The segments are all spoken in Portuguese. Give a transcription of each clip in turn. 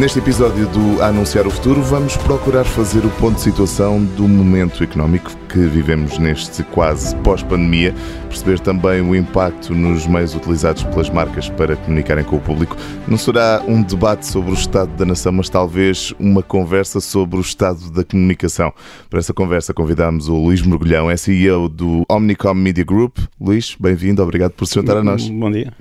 Neste episódio do Anunciar o Futuro, vamos procurar fazer o ponto de situação do momento económico que vivemos neste quase pós-pandemia, perceber também o impacto nos meios utilizados pelas marcas para comunicarem com o público. Não será um debate sobre o estado da nação, mas talvez uma conversa sobre o estado da comunicação. Para essa conversa convidamos o Luís Mergulhão, é CEO do Omnicom Media Group. Luís, bem-vindo, obrigado por se juntar a nós. Bom dia.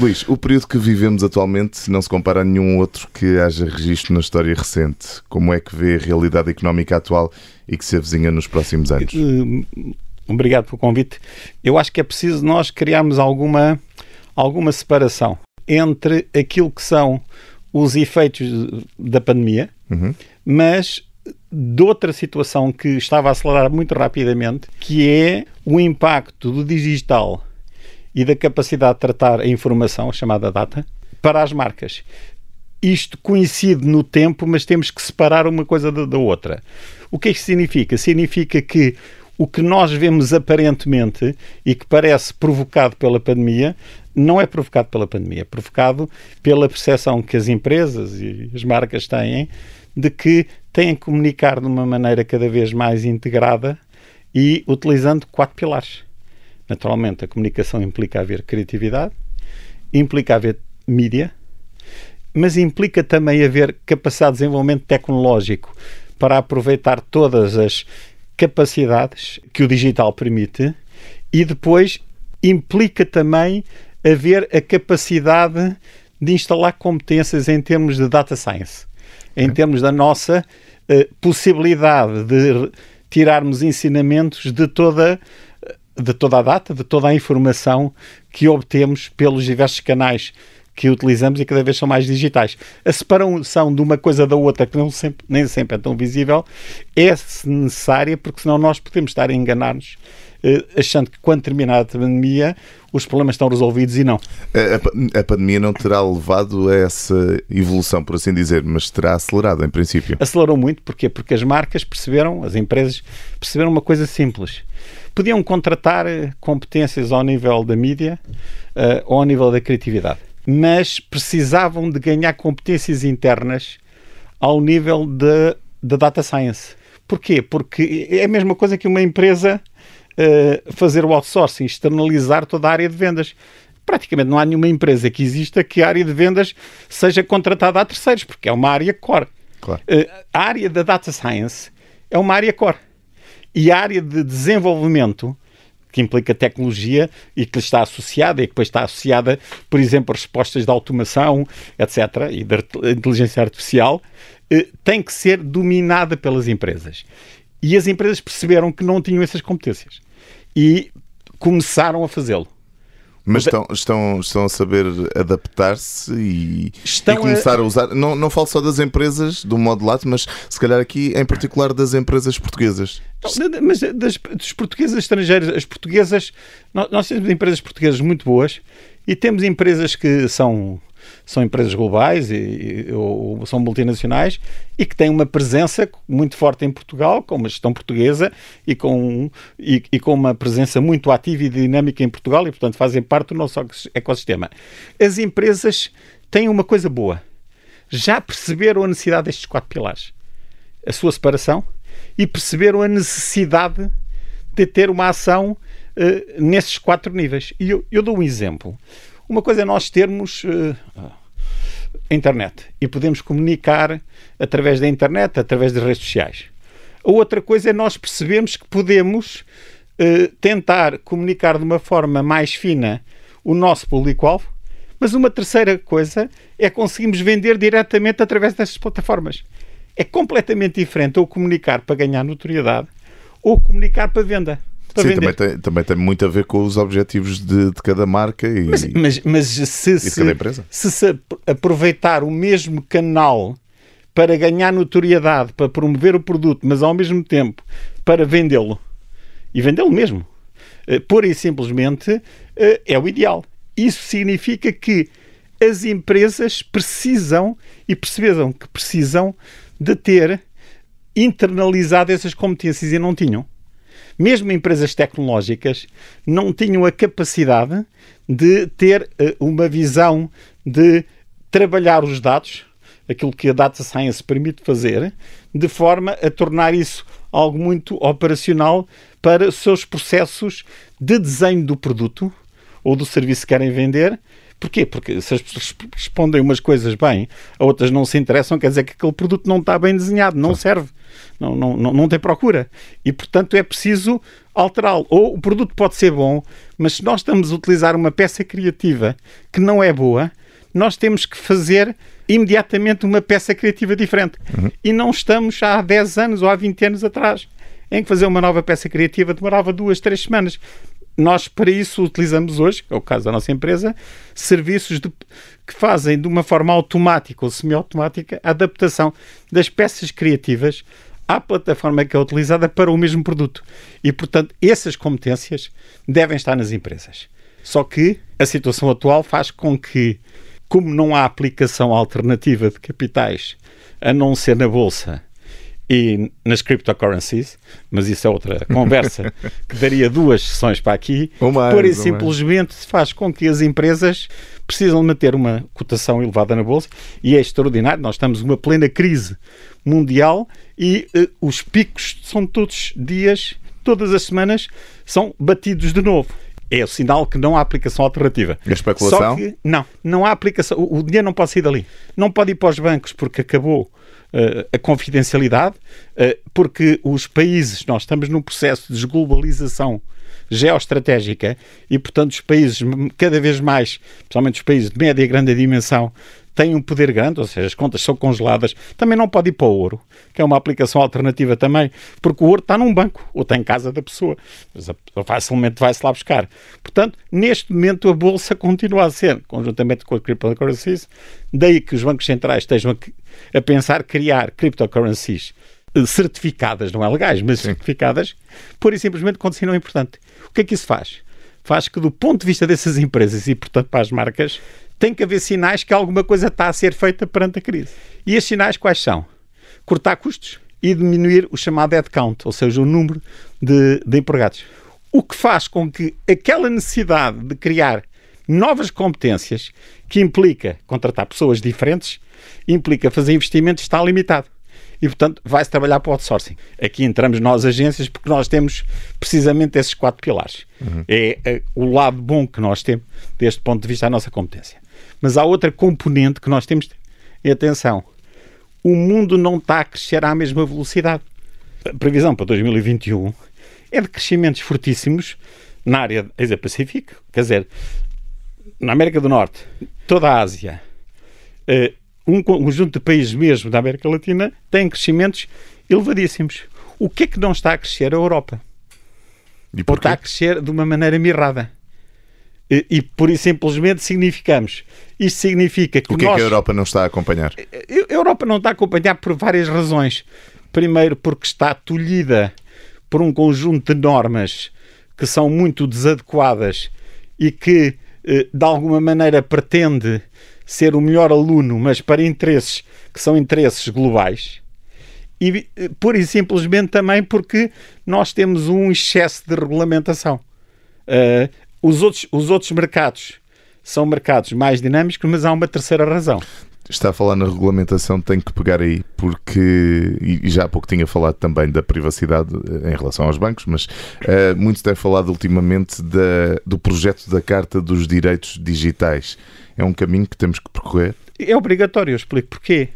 Luís, o período que vivemos atualmente não se compara a nenhum outro que haja registro na história recente. Como é que vê a realidade económica atual e que se avizinha nos próximos anos? Obrigado pelo convite. Eu acho que é preciso nós criarmos alguma, alguma separação entre aquilo que são os efeitos da pandemia, uhum. mas de outra situação que estava a acelerar muito rapidamente, que é o impacto do digital e da capacidade de tratar a informação, chamada data, para as marcas isto coincide no tempo, mas temos que separar uma coisa da, da outra. O que é que significa? Significa que o que nós vemos aparentemente e que parece provocado pela pandemia não é provocado pela pandemia, é provocado pela percepção que as empresas e as marcas têm de que têm que comunicar de uma maneira cada vez mais integrada e utilizando quatro pilares. Naturalmente, a comunicação implica haver criatividade, implica haver mídia, mas implica também haver capacidade de desenvolvimento tecnológico para aproveitar todas as capacidades que o digital permite e depois implica também haver a capacidade de instalar competências em termos de data science, em termos da nossa uh, possibilidade de tirarmos ensinamentos de toda de toda a data, de toda a informação que obtemos pelos diversos canais que utilizamos e cada vez são mais digitais. A separação de uma coisa da outra, que não sempre, nem sempre é tão visível, é necessária porque senão nós podemos estar a enganar-nos eh, achando que quando terminar a pandemia os problemas estão resolvidos e não. A, a, pandemia não terá levado a essa evolução, por assim dizer, mas terá acelerado em princípio. Acelerou muito, porquê? Porque as marcas perceberam, as empresas perceberam uma coisa simples. Podiam contratar eh, competências ao nível da mídia uh, ou ao nível da criatividade mas precisavam de ganhar competências internas ao nível de data science. Porquê? Porque é a mesma coisa que uma empresa uh, fazer o outsourcing, externalizar toda a área de vendas. Praticamente não há nenhuma empresa que exista que a área de vendas seja contratada a terceiros, porque é uma área core. Claro. Uh, a área da data science é uma área core. E a área de desenvolvimento que implica tecnologia e que está associada e que depois está associada, por exemplo, a respostas de automação, etc., e da inteligência artificial, eh, tem que ser dominada pelas empresas. E as empresas perceberam que não tinham essas competências e começaram a fazê-lo. Mas estão, estão, estão a saber adaptar-se e, e, começar a... a... usar. Não, não falo só das empresas do modo lato, mas se calhar aqui em particular das empresas portuguesas. Não, mas das, das portuguesas estrangeiras, as portuguesas, nós, nós temos empresas portuguesas muito boas e temos empresas que são são empresas globais e, ou são multinacionais e que têm uma presença muito forte em Portugal, com uma gestão portuguesa e com, e, e com uma presença muito ativa e dinâmica em Portugal e, portanto, fazem parte do nosso ecossistema. As empresas têm uma coisa boa. Já perceberam a necessidade destes quatro pilares. A sua separação e perceberam a necessidade de ter uma ação uh, nesses quatro níveis. E eu, eu dou um exemplo. Uma coisa é nós termos uh, internet e podemos comunicar através da internet, através das redes sociais. A outra coisa é nós percebermos que podemos uh, tentar comunicar de uma forma mais fina o nosso público-alvo, mas uma terceira coisa é conseguirmos vender diretamente através dessas plataformas. É completamente diferente ou comunicar para ganhar notoriedade ou comunicar para venda para Sim, vender. Também tem, também tem muito a ver com os objetivos de, de cada marca e, mas, mas, mas se, e empresa. Se, se aproveitar o mesmo canal para ganhar notoriedade, para promover o produto, mas ao mesmo tempo para vendê-lo e vendê-lo mesmo, uh, pura e simplesmente uh, é o ideal. Isso significa que as empresas precisam e percebam que precisam de ter internalizado essas competências e não tinham. Mesmo empresas tecnológicas não tinham a capacidade de ter uh, uma visão de trabalhar os dados, aquilo que a data science permite fazer, de forma a tornar isso algo muito operacional para os seus processos de desenho do produto ou do serviço que querem vender Porquê? Porque se as pessoas respondem umas coisas bem, a outras não se interessam, quer dizer que aquele produto não está bem desenhado, não serve, não, não, não, não tem procura. E, portanto, é preciso alterá-lo. Ou o produto pode ser bom, mas se nós estamos a utilizar uma peça criativa que não é boa, nós temos que fazer imediatamente uma peça criativa diferente. Uhum. E não estamos há 10 anos ou há 20 anos atrás em que fazer uma nova peça criativa demorava duas, três semanas nós, para isso, utilizamos hoje, que é o caso da nossa empresa, serviços de, que fazem de uma forma automática ou semi-automática a adaptação das peças criativas à plataforma que é utilizada para o mesmo produto. E, portanto, essas competências devem estar nas empresas. Só que a situação atual faz com que, como não há aplicação alternativa de capitais a não ser na Bolsa e nas cryptocurrencies, mas isso é outra conversa que daria duas sessões para aqui, mais, pura e simplesmente faz com que as empresas precisam manter uma cotação elevada na Bolsa e é extraordinário. Nós estamos numa plena crise mundial e uh, os picos são todos dias, todas as semanas, são batidos de novo. É o sinal que não há aplicação alternativa. A especulação? Só que, não, não há aplicação. O, o dinheiro não pode sair dali. Não pode ir para os bancos porque acabou a confidencialidade, uh, porque os países, nós estamos num processo de desglobalização geoestratégica e, portanto, os países cada vez mais, principalmente os países de média e grande dimensão, têm um poder grande, ou seja, as contas são congeladas, também não pode ir para o ouro, que é uma aplicação alternativa também, porque o ouro está num banco ou está em casa da pessoa, mas facilmente vai-se lá buscar. Portanto, neste momento a bolsa continua a ser, conjuntamente com a cryptocurrencies, daí que os bancos centrais estejam a, a pensar criar cryptocurrencies eh, certificadas, não é legais, mas Sim. certificadas, pura e simplesmente continuam importante. O que é que isso faz? Faz que, do ponto de vista dessas empresas e, portanto, para as marcas, tem que haver sinais que alguma coisa está a ser feita perante a crise. E esses sinais quais são? Cortar custos e diminuir o chamado headcount, ou seja, o número de, de empregados. O que faz com que aquela necessidade de criar novas competências, que implica contratar pessoas diferentes, implica fazer investimentos, está limitado. E, portanto, vai-se trabalhar para o outsourcing. Aqui entramos nós, agências, porque nós temos precisamente esses quatro pilares. Uhum. É, é, o lado bom que nós temos, deste ponto de vista, a nossa competência. Mas há outra componente que nós temos. E atenção, o mundo não está a crescer à mesma velocidade. A previsão para 2021 é de crescimentos fortíssimos na área Asia-Pacífico, quer dizer, na América do Norte, toda a Ásia, eh, um conjunto de países mesmo da América Latina tem crescimentos elevadíssimos. O que é que não está a crescer? A Europa. E Ou está a crescer de uma maneira mirrada. E, e por isso simplesmente significamos. Isto significa que. O que nós... é que a Europa não está a acompanhar? A Europa não está a acompanhar por várias razões. Primeiro, porque está tolhida por um conjunto de normas que são muito desadequadas e que, eh, de alguma maneira, pretende ser o melhor aluno, mas para interesses que são interesses globais. E eh, pura e simplesmente também porque nós temos um excesso de regulamentação. Uh, os outros, os outros mercados são mercados mais dinâmicos, mas há uma terceira razão. Está a falar na regulamentação, tem que pegar aí, porque, e já há pouco tinha falado também da privacidade eh, em relação aos bancos, mas uh, muito se tem falado ultimamente da, do projeto da Carta dos Direitos Digitais. É um caminho que temos que percorrer? É obrigatório, eu explico porquê.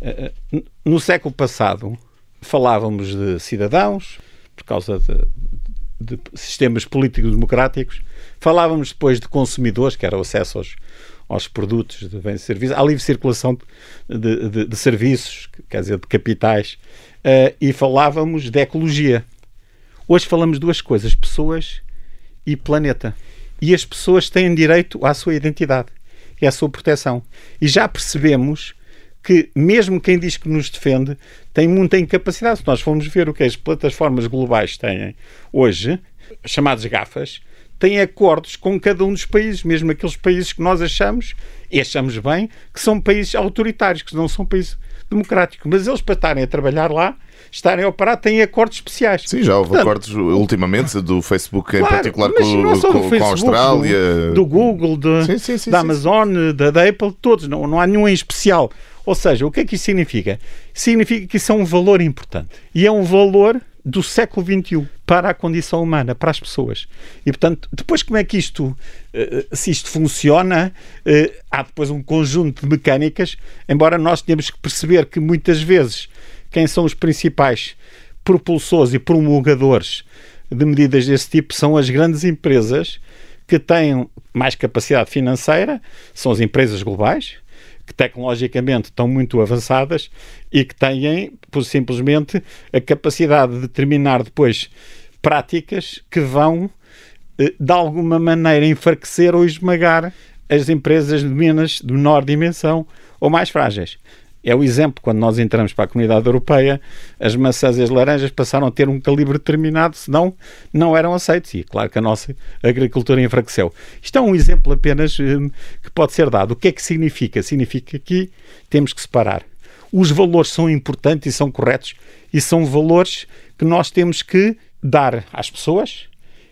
Uh, no século passado falávamos de cidadãos, por causa de, de sistemas políticos democráticos, Falávamos depois de consumidores, que era o acesso aos, aos produtos de bens e serviços, à livre circulação de, de, de serviços, quer dizer, de capitais, uh, e falávamos de ecologia. Hoje falamos duas coisas: pessoas e planeta. E as pessoas têm direito à sua identidade e à sua proteção. E já percebemos que, mesmo quem diz que nos defende, tem muita incapacidade. Se nós formos ver o que as plataformas globais têm hoje, chamadas GAFAs, têm acordos com cada um dos países, mesmo aqueles países que nós achamos, e achamos bem, que são países autoritários, que não são países democráticos. Mas eles, para estarem a trabalhar lá, estarem a operar, têm acordos especiais. Sim, já houve Portanto, acordos ultimamente do Facebook claro, em particular com, com, Facebook, com, a Austrália. Do, do Google, de, sim, sim, sim, da Amazon, da, da, Apple, todos, não, não há nenhum em especial. Ou seja, o que é que isso significa? Significa que isso é um valor importante. E é um valor do século XXI para a condição humana, para as pessoas. E, portanto, depois como é que isto, eh, se isto funciona, eh, há depois um conjunto de mecânicas, embora nós tenhamos que perceber que muitas vezes quem são os principais propulsores e promulgadores de medidas desse tipo são as grandes empresas que têm mais capacidade financeira, são as empresas globais, que tecnologicamente estão muito avançadas e que têm, por simplesmente, a capacidade de determinar depois práticas que vão, eh, de alguma maneira, enfraquecer ou esmagar as empresas de menos, de menor dimensão ou mais frágeis. É o exemplo, quando nós entramos para a comunidade europeia, as maçãs e as laranjas passaram a ter um calibre determinado, senão não eram aceitos. E claro que a nossa agricultura enfraqueceu. Isto é um exemplo apenas hum, que pode ser dado. O que é que significa? Significa que temos que separar. Os valores são importantes e são corretos e são valores que nós temos que dar às pessoas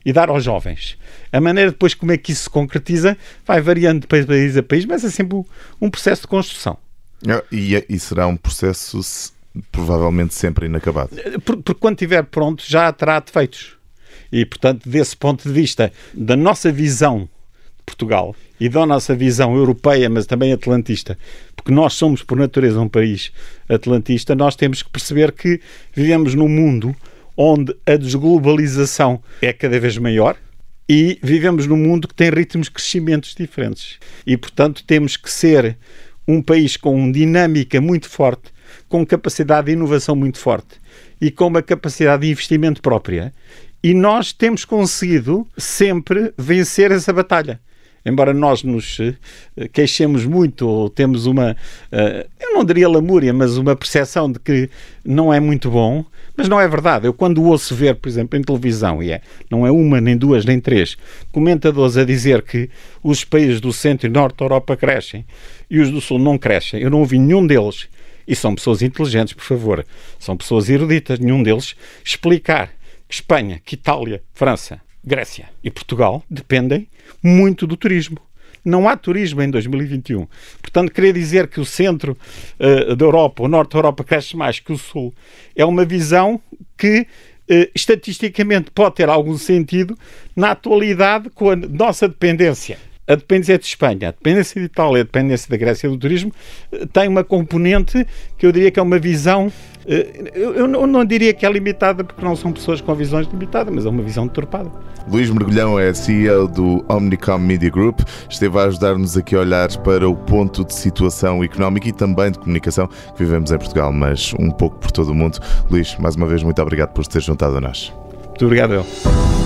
e dar aos jovens. A maneira depois como é que isso se concretiza vai variando de país a país, mas é sempre um processo de construção. E, e será um processo provavelmente sempre inacabado. Porque quando estiver pronto já terá defeitos. E, portanto, desse ponto de vista, da nossa visão de Portugal e da nossa visão europeia, mas também atlantista, porque nós somos, por natureza, um país atlantista, nós temos que perceber que vivemos num mundo onde a desglobalização é cada vez maior e vivemos num mundo que tem ritmos de crescimentos diferentes. E, portanto, temos que ser um país com dinâmica muito forte, com capacidade de inovação muito forte e com uma capacidade de investimento própria. E nós temos conseguido sempre vencer essa batalha embora nós nos eh, queixemos muito ou temos uma, eh, eu não diria lamúria, mas uma percepção de que não é muito bom, mas não é verdade. Eu quando ouço ver, por exemplo, em televisão, e é, não é uma, nem duas, nem três, comentadores a dizer que os países do centro e norte da Europa crescem e os do sul não crescem, eu não ouvi nenhum deles, e são pessoas inteligentes, por favor, são pessoas eruditas, nenhum deles explicar que Espanha, que Itália, França, Grécia e Portugal dependem muito do turismo. Não há turismo em 2021. Portanto, querer dizer que o centro uh, da Europa, o norte da Europa, cresce mais que o sul, é uma visão que uh, estatisticamente pode ter algum sentido na atualidade com a nossa dependência a dependência de Espanha, a dependência de Itália, a dependência da Grécia do turismo, eh, tem uma componente que eu diria que é uma visão. Eh, eu não diria que é limitada, porque não são pessoas com visões limitadas, mas é uma visão deturpada. Luís Mergulhão é CEO do Omnicom Media Group. Esteve a ajudar-nos aqui a olhar para o ponto de situação económica e também de comunicação que vivemos em Portugal, mas um pouco por todo o mundo. Luís, mais uma vez, muito obrigado por ter juntado a nós. Muito obrigado, eu.